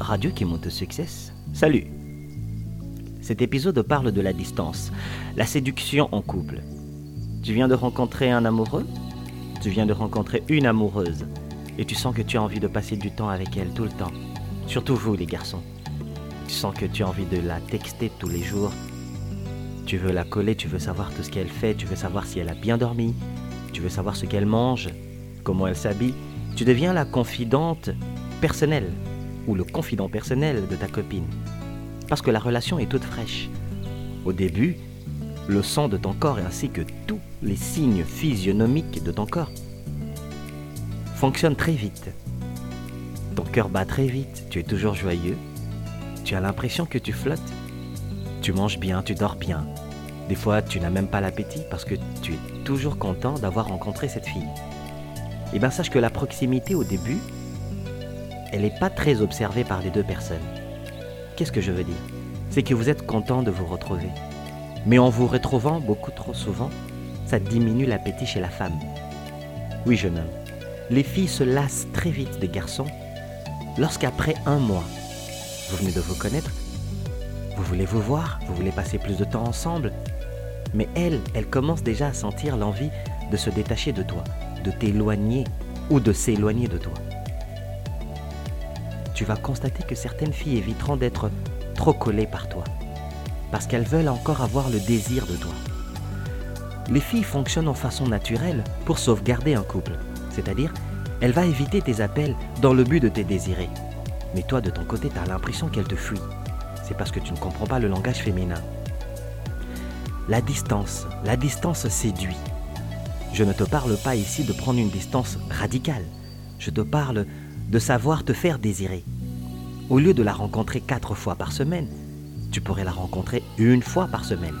Radio qui monte au succès. Salut Cet épisode parle de la distance, la séduction en couple. Tu viens de rencontrer un amoureux? Tu viens de rencontrer une amoureuse et tu sens que tu as envie de passer du temps avec elle tout le temps. Surtout vous les garçons. Tu sens que tu as envie de la texter tous les jours. Tu veux la coller, tu veux savoir tout ce qu'elle fait, tu veux savoir si elle a bien dormi, tu veux savoir ce qu'elle mange, comment elle s'habille. Tu deviens la confidente personnelle ou le confident personnel de ta copine. Parce que la relation est toute fraîche. Au début, le sang de ton corps ainsi que tous les signes physionomiques de ton corps fonctionnent très vite. Ton cœur bat très vite, tu es toujours joyeux, tu as l'impression que tu flottes, tu manges bien, tu dors bien. Des fois, tu n'as même pas l'appétit parce que tu es toujours content d'avoir rencontré cette fille. Et eh bien sache que la proximité au début, elle n'est pas très observée par les deux personnes. Qu'est-ce que je veux dire? C'est que vous êtes content de vous retrouver. Mais en vous retrouvant beaucoup trop souvent, ça diminue l'appétit chez la femme. Oui, jeune homme, les filles se lassent très vite des garçons lorsqu'après un mois, vous venez de vous connaître, vous voulez vous voir, vous voulez passer plus de temps ensemble, mais elle, elle commence déjà à sentir l'envie de se détacher de toi, de t'éloigner ou de s'éloigner de toi tu vas constater que certaines filles éviteront d'être trop collées par toi, parce qu'elles veulent encore avoir le désir de toi. Les filles fonctionnent en façon naturelle pour sauvegarder un couple, c'est-à-dire, elle va éviter tes appels dans le but de te désirer. Mais toi, de ton côté, tu as l'impression qu'elle te fuit. C'est parce que tu ne comprends pas le langage féminin. La distance, la distance séduit. Je ne te parle pas ici de prendre une distance radicale. Je te parle de savoir te faire désirer. Au lieu de la rencontrer quatre fois par semaine, tu pourrais la rencontrer une fois par semaine.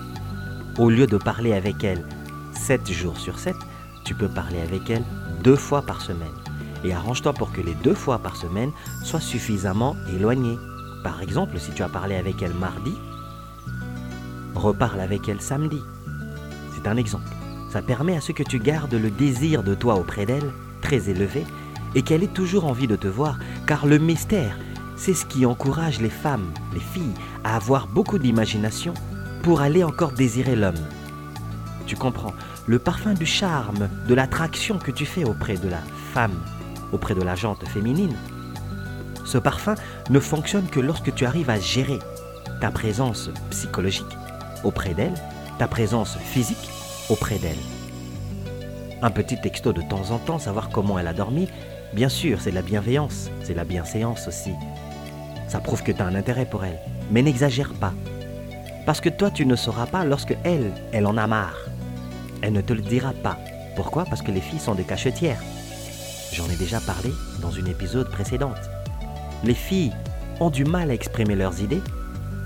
Au lieu de parler avec elle sept jours sur sept, tu peux parler avec elle deux fois par semaine. Et arrange-toi pour que les deux fois par semaine soient suffisamment éloignées. Par exemple, si tu as parlé avec elle mardi, reparle avec elle samedi. C'est un exemple. Ça permet à ce que tu gardes le désir de toi auprès d'elle très élevé et qu'elle ait toujours envie de te voir, car le mystère, c'est ce qui encourage les femmes, les filles, à avoir beaucoup d'imagination pour aller encore désirer l'homme. Tu comprends, le parfum du charme, de l'attraction que tu fais auprès de la femme, auprès de la jante féminine, ce parfum ne fonctionne que lorsque tu arrives à gérer ta présence psychologique auprès d'elle, ta présence physique auprès d'elle. Un petit texto de temps en temps, savoir comment elle a dormi, Bien sûr, c'est de la bienveillance, c'est de la bienséance aussi. Ça prouve que tu as un intérêt pour elle. Mais n'exagère pas. Parce que toi, tu ne sauras pas lorsque elle, elle en a marre. Elle ne te le dira pas. Pourquoi? Parce que les filles sont des cachetières. J'en ai déjà parlé dans une épisode précédente. Les filles ont du mal à exprimer leurs idées.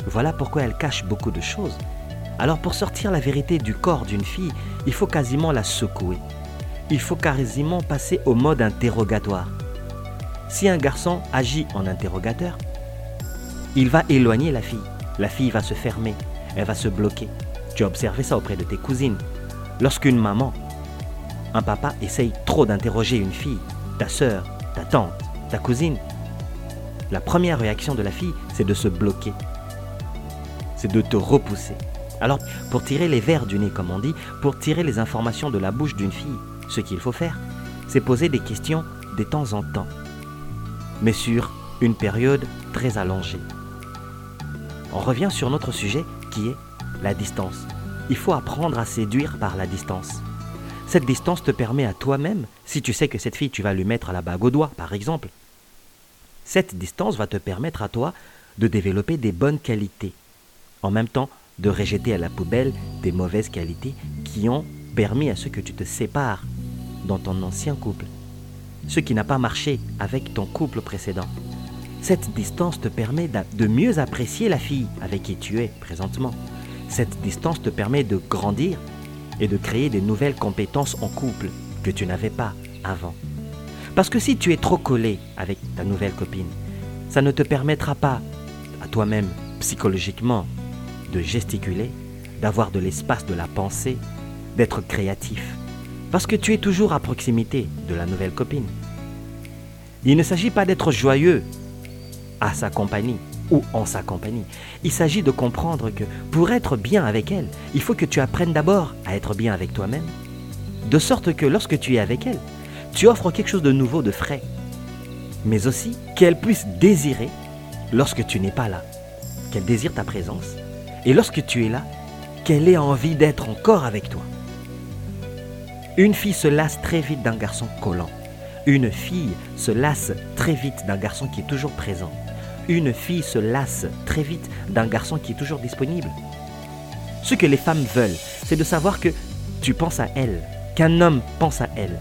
Voilà pourquoi elles cachent beaucoup de choses. Alors pour sortir la vérité du corps d'une fille, il faut quasiment la secouer il faut quasiment passer au mode interrogatoire. Si un garçon agit en interrogateur, il va éloigner la fille. La fille va se fermer, elle va se bloquer. Tu as observé ça auprès de tes cousines. Lorsqu'une maman, un papa essaye trop d'interroger une fille, ta sœur, ta tante, ta cousine, la première réaction de la fille, c'est de se bloquer. C'est de te repousser. Alors, pour tirer les vers du nez, comme on dit, pour tirer les informations de la bouche d'une fille, ce qu'il faut faire, c'est poser des questions de temps en temps, mais sur une période très allongée. On revient sur notre sujet qui est la distance. Il faut apprendre à séduire par la distance. Cette distance te permet à toi-même, si tu sais que cette fille, tu vas lui mettre la bague au doigt, par exemple, cette distance va te permettre à toi de développer des bonnes qualités, en même temps de rejeter à la poubelle des mauvaises qualités qui ont permis à ce que tu te sépares dans ton ancien couple, ce qui n'a pas marché avec ton couple précédent. Cette distance te permet de mieux apprécier la fille avec qui tu es présentement. Cette distance te permet de grandir et de créer des nouvelles compétences en couple que tu n'avais pas avant. Parce que si tu es trop collé avec ta nouvelle copine, ça ne te permettra pas à toi-même psychologiquement de gesticuler, d'avoir de l'espace de la pensée, d'être créatif. Parce que tu es toujours à proximité de la nouvelle copine. Il ne s'agit pas d'être joyeux à sa compagnie ou en sa compagnie. Il s'agit de comprendre que pour être bien avec elle, il faut que tu apprennes d'abord à être bien avec toi-même, de sorte que lorsque tu es avec elle, tu offres quelque chose de nouveau, de frais, mais aussi qu'elle puisse désirer lorsque tu n'es pas là, qu'elle désire ta présence, et lorsque tu es là, qu'elle ait envie d'être encore avec toi. Une fille se lasse très vite d'un garçon collant. Une fille se lasse très vite d'un garçon qui est toujours présent. Une fille se lasse très vite d'un garçon qui est toujours disponible. Ce que les femmes veulent, c'est de savoir que tu penses à elle, qu'un homme pense à elle.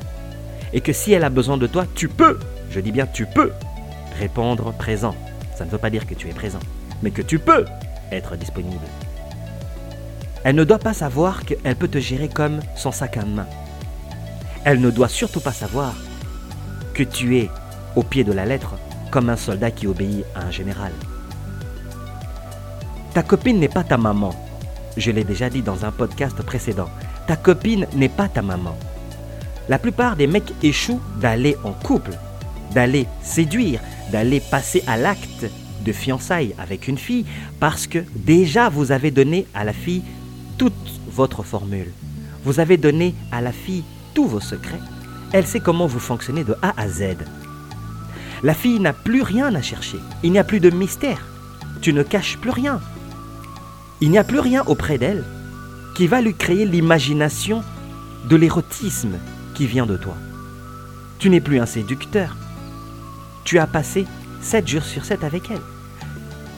Et que si elle a besoin de toi, tu peux, je dis bien tu peux, répondre présent. Ça ne veut pas dire que tu es présent, mais que tu peux être disponible. Elle ne doit pas savoir qu'elle peut te gérer comme son sac à main. Elle ne doit surtout pas savoir que tu es, au pied de la lettre, comme un soldat qui obéit à un général. Ta copine n'est pas ta maman. Je l'ai déjà dit dans un podcast précédent. Ta copine n'est pas ta maman. La plupart des mecs échouent d'aller en couple, d'aller séduire, d'aller passer à l'acte de fiançailles avec une fille parce que déjà vous avez donné à la fille toute votre formule. Vous avez donné à la fille vos secrets. Elle sait comment vous fonctionnez de A à Z. La fille n'a plus rien à chercher. Il n'y a plus de mystère. Tu ne caches plus rien. Il n'y a plus rien auprès d'elle qui va lui créer l'imagination de l'érotisme qui vient de toi. Tu n'es plus un séducteur. Tu as passé 7 jours sur 7 avec elle.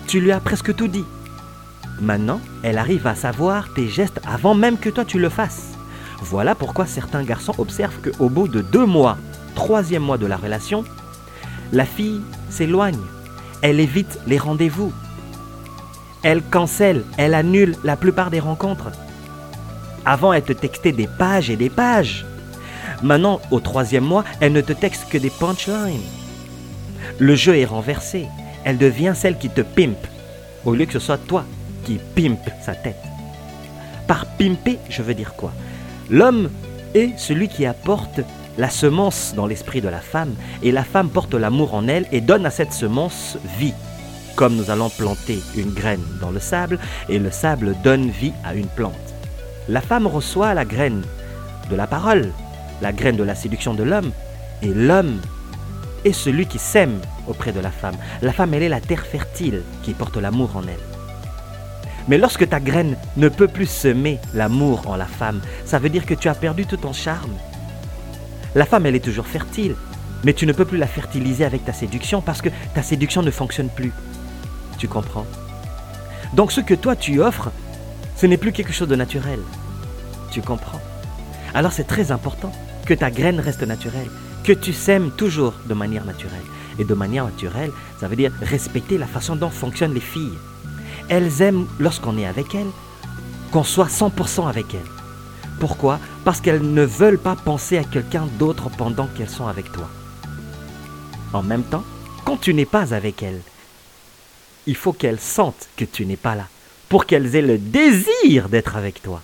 Tu lui as presque tout dit. Maintenant, elle arrive à savoir tes gestes avant même que toi tu le fasses. Voilà pourquoi certains garçons observent qu'au bout de deux mois, troisième mois de la relation, la fille s'éloigne. Elle évite les rendez-vous. Elle cancelle, elle annule la plupart des rencontres. Avant, elle te textait des pages et des pages. Maintenant, au troisième mois, elle ne te texte que des punchlines. Le jeu est renversé. Elle devient celle qui te pimpe, au lieu que ce soit toi qui pimpe sa tête. Par pimper, je veux dire quoi? L'homme est celui qui apporte la semence dans l'esprit de la femme, et la femme porte l'amour en elle et donne à cette semence vie. Comme nous allons planter une graine dans le sable, et le sable donne vie à une plante. La femme reçoit la graine de la parole, la graine de la séduction de l'homme, et l'homme est celui qui sème auprès de la femme. La femme, elle est la terre fertile qui porte l'amour en elle. Mais lorsque ta graine ne peut plus semer l'amour en la femme, ça veut dire que tu as perdu tout ton charme. La femme, elle est toujours fertile, mais tu ne peux plus la fertiliser avec ta séduction parce que ta séduction ne fonctionne plus. Tu comprends? Donc ce que toi tu offres, ce n'est plus quelque chose de naturel. Tu comprends? Alors c'est très important que ta graine reste naturelle, que tu sèmes toujours de manière naturelle. Et de manière naturelle, ça veut dire respecter la façon dont fonctionnent les filles elles aiment, lorsqu'on est avec elles, qu'on soit 100% avec elles. Pourquoi? Parce qu'elles ne veulent pas penser à quelqu'un d'autre pendant qu'elles sont avec toi. En même temps, quand tu n'es pas avec elles, il faut qu'elles sentent que tu n'es pas là, pour qu'elles aient le désir d'être avec toi.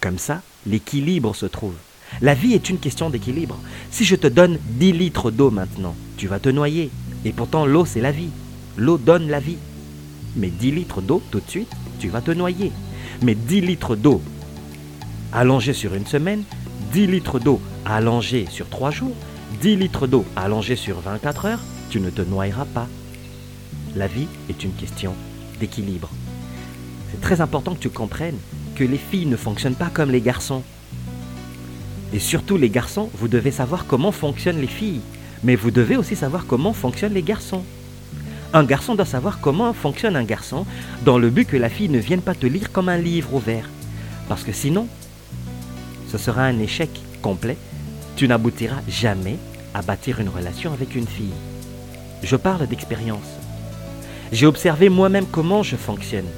Comme ça, l'équilibre se trouve. La vie est une question d'équilibre. Si je te donne 10 litres d'eau maintenant, tu vas te noyer. Et pourtant, l'eau, c'est la vie. L'eau donne la vie. Mais 10 litres d'eau, tout de suite, tu vas te noyer. Mais 10 litres d'eau allongée sur une semaine, 10 litres d'eau allongée sur 3 jours, 10 litres d'eau allongée sur 24 heures, tu ne te noyeras pas. La vie est une question d'équilibre. C'est très important que tu comprennes que les filles ne fonctionnent pas comme les garçons. Et surtout les garçons, vous devez savoir comment fonctionnent les filles, mais vous devez aussi savoir comment fonctionnent les garçons. Un garçon doit savoir comment fonctionne un garçon dans le but que la fille ne vienne pas te lire comme un livre ouvert. Parce que sinon, ce sera un échec complet. Tu n'aboutiras jamais à bâtir une relation avec une fille. Je parle d'expérience. J'ai observé moi-même comment je fonctionne.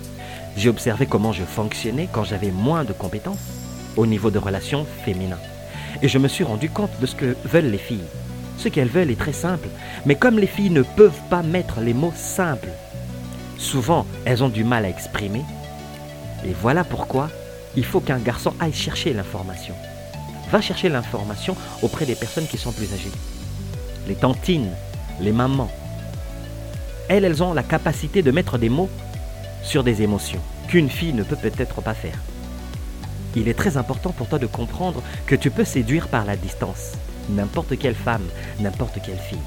J'ai observé comment je fonctionnais quand j'avais moins de compétences au niveau de relations féminines. Et je me suis rendu compte de ce que veulent les filles. Ce qu'elles veulent est très simple, mais comme les filles ne peuvent pas mettre les mots simples, souvent elles ont du mal à exprimer. Et voilà pourquoi il faut qu'un garçon aille chercher l'information. Va chercher l'information auprès des personnes qui sont plus âgées. Les tantines, les mamans, elles, elles ont la capacité de mettre des mots sur des émotions qu'une fille ne peut peut-être pas faire. Il est très important pour toi de comprendre que tu peux séduire par la distance n'importe quelle femme, n'importe quelle fille.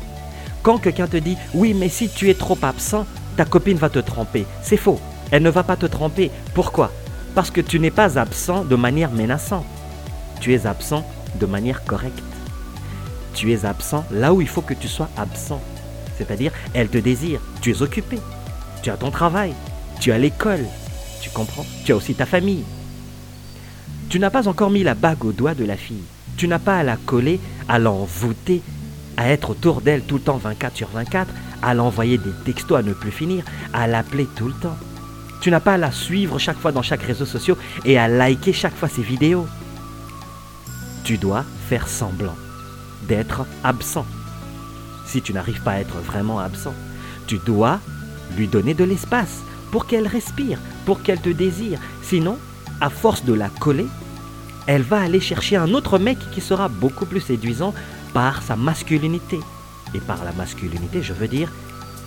Quand quelqu'un te dit oui mais si tu es trop absent, ta copine va te tromper, c'est faux. Elle ne va pas te tromper. Pourquoi? Parce que tu n'es pas absent de manière menaçante. Tu es absent de manière correcte. Tu es absent là où il faut que tu sois absent. C'est-à-dire, elle te désire, tu es occupé, tu as ton travail, tu as l'école, tu comprends? Tu as aussi ta famille. Tu n'as pas encore mis la bague au doigt de la fille. Tu n'as pas à la coller, à l'envoûter, à être autour d'elle tout le temps 24 sur 24, à l'envoyer des textos à ne plus finir, à l'appeler tout le temps. Tu n'as pas à la suivre chaque fois dans chaque réseau social et à liker chaque fois ses vidéos. Tu dois faire semblant d'être absent. Si tu n'arrives pas à être vraiment absent, tu dois lui donner de l'espace pour qu'elle respire, pour qu'elle te désire. Sinon, à force de la coller, elle va aller chercher un autre mec qui sera beaucoup plus séduisant par sa masculinité. Et par la masculinité, je veux dire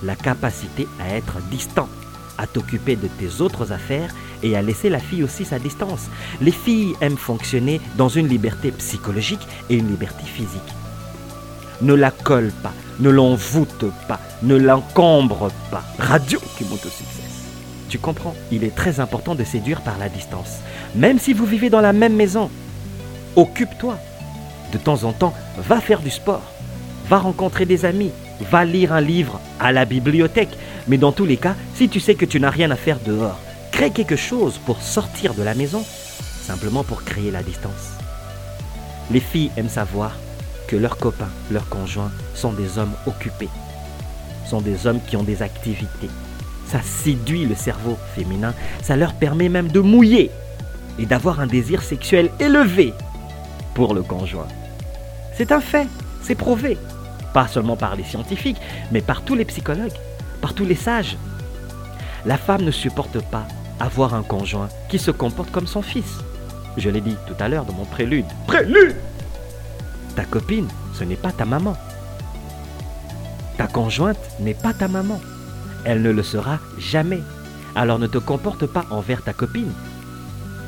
la capacité à être distant, à t'occuper de tes autres affaires et à laisser la fille aussi sa distance. Les filles aiment fonctionner dans une liberté psychologique et une liberté physique. Ne la colle pas, ne l'envoûte pas, ne l'encombre pas. Radio qui monte au succès. Tu comprends Il est très important de séduire par la distance. Même si vous vivez dans la même maison, occupe-toi. De temps en temps, va faire du sport, va rencontrer des amis, va lire un livre à la bibliothèque. Mais dans tous les cas, si tu sais que tu n'as rien à faire dehors, crée quelque chose pour sortir de la maison, simplement pour créer la distance. Les filles aiment savoir que leurs copains, leurs conjoints sont des hommes occupés, sont des hommes qui ont des activités, ça séduit le cerveau féminin, ça leur permet même de mouiller et d'avoir un désir sexuel élevé pour le conjoint. C'est un fait, c'est prouvé, pas seulement par les scientifiques, mais par tous les psychologues, par tous les sages. La femme ne supporte pas avoir un conjoint qui se comporte comme son fils. Je l'ai dit tout à l'heure dans mon prélude. Prélude Ta copine, ce n'est pas ta maman. Ta conjointe n'est pas ta maman elle ne le sera jamais. Alors ne te comporte pas envers ta copine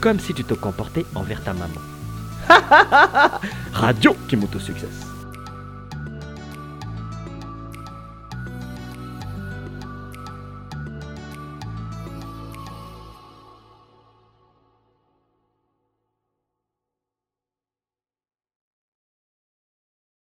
comme si tu te comportais envers ta maman. Radio qui succès.